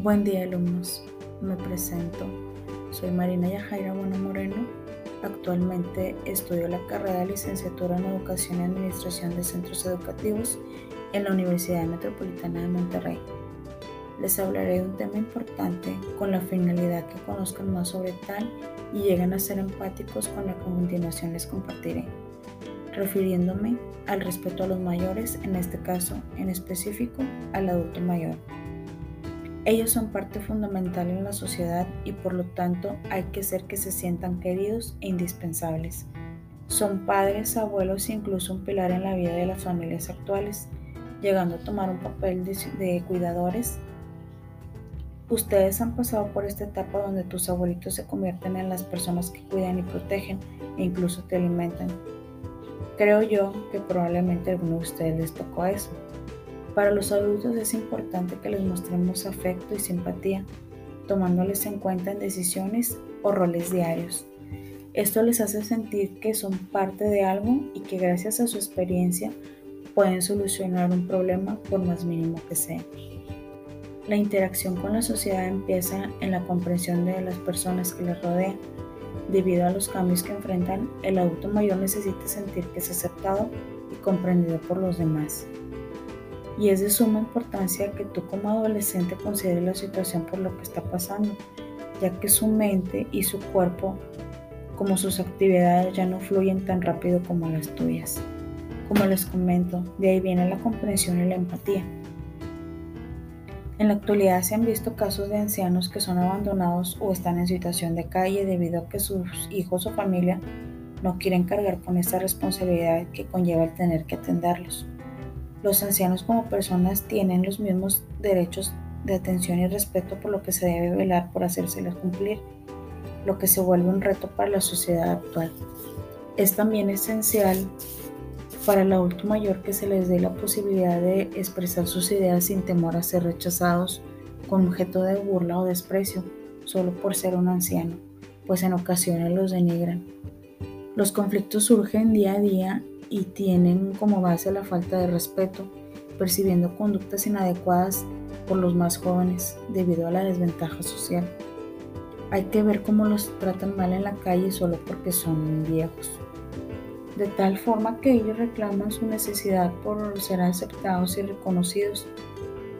Buen día alumnos, me presento. Soy Marina Yajaira Bueno Moreno. Actualmente estudio la carrera de licenciatura en Educación y Administración de Centros Educativos en la Universidad Metropolitana de Monterrey. Les hablaré de un tema importante con la finalidad que conozcan más sobre tal y lleguen a ser empáticos con lo que a continuación les compartiré, refiriéndome al respeto a los mayores, en este caso en específico al adulto mayor. Ellos son parte fundamental en la sociedad y por lo tanto hay que hacer que se sientan queridos e indispensables. Son padres, abuelos e incluso un pilar en la vida de las familias actuales, llegando a tomar un papel de, cuidadores. Ustedes han pasado por esta etapa donde tus abuelitos se convierten en las personas que cuidan y protegen e incluso te alimentan. Creo yo que probablemente alguno de ustedes les tocó eso. Para los adultos es importante que les mostremos afecto y simpatía, tomándoles en cuenta en decisiones o roles diarios. Esto les hace sentir que son parte de algo y que gracias a su experiencia pueden solucionar un problema por más mínimo que sea. La interacción con la sociedad empieza en la comprensión de las personas que les rodean. Debido a los cambios que enfrentan, el adulto mayor necesita sentir que es aceptado y comprendido por los demás y es de suma importancia que tú como adolescente consideres la situación por lo que está pasando, ya que su mente y su cuerpo, como sus actividades, ya no fluyen tan rápido como las tuyas. Como les comento, de ahí viene la comprensión y la empatía. En la actualidad se han visto casos de ancianos que son abandonados o están en situación de calle debido a que sus hijos o familia no quieren cargar con esta responsabilidad que conlleva el tener que atenderlos. Los ancianos como personas tienen los mismos derechos de atención y respeto por lo que se debe velar por hacérseles cumplir, lo que se vuelve un reto para la sociedad actual. Es también esencial para el adulto mayor que se les dé la posibilidad de expresar sus ideas sin temor a ser rechazados con objeto de burla o desprecio, solo por ser un anciano, pues en ocasiones los denigran. Los conflictos surgen día a día y tienen como base la falta de respeto, percibiendo conductas inadecuadas por los más jóvenes debido a la desventaja social. Hay que ver cómo los tratan mal en la calle solo porque son viejos. De tal forma que ellos reclaman su necesidad por ser aceptados y reconocidos,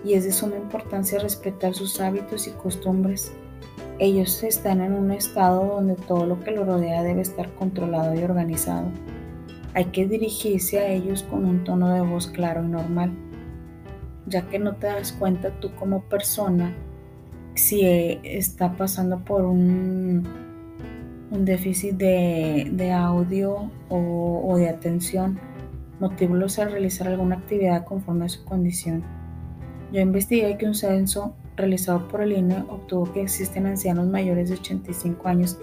y es de suma importancia respetar sus hábitos y costumbres. Ellos están en un estado donde todo lo que lo rodea debe estar controlado y organizado. Hay que dirigirse a ellos con un tono de voz claro y normal, ya que no te das cuenta tú como persona si está pasando por un, un déficit de, audio o, de atención, motívulos a realizar alguna actividad conforme a su condición. Yo investigué que un censo realizado por el INE obtuvo que existen ancianos mayores de 85 años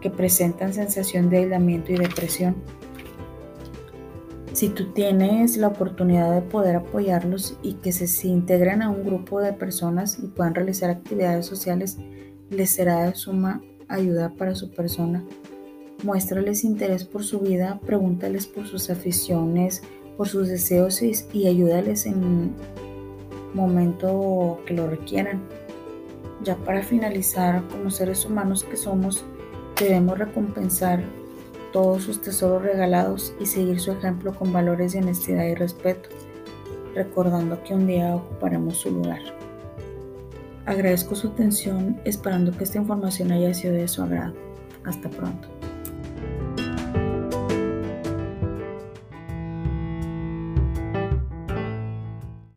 que presentan sensación de aislamiento y depresión si tú tienes la oportunidad de poder apoyarlos y que se, integren a un grupo de personas y puedan realizar actividades sociales, les será de suma ayuda para su persona. Muéstrales interés por su vida, pregúntales por sus aficiones, por sus deseos y, y ayúdales en momento que lo requieran. Ya para finalizar, como seres humanos que somos, debemos recompensar todos sus tesoros regalados y seguir su ejemplo con valores de honestidad y respeto, recordando que un día ocuparemos su lugar. Agradezco su atención esperando que esta información haya sido de su agrado. Hasta pronto.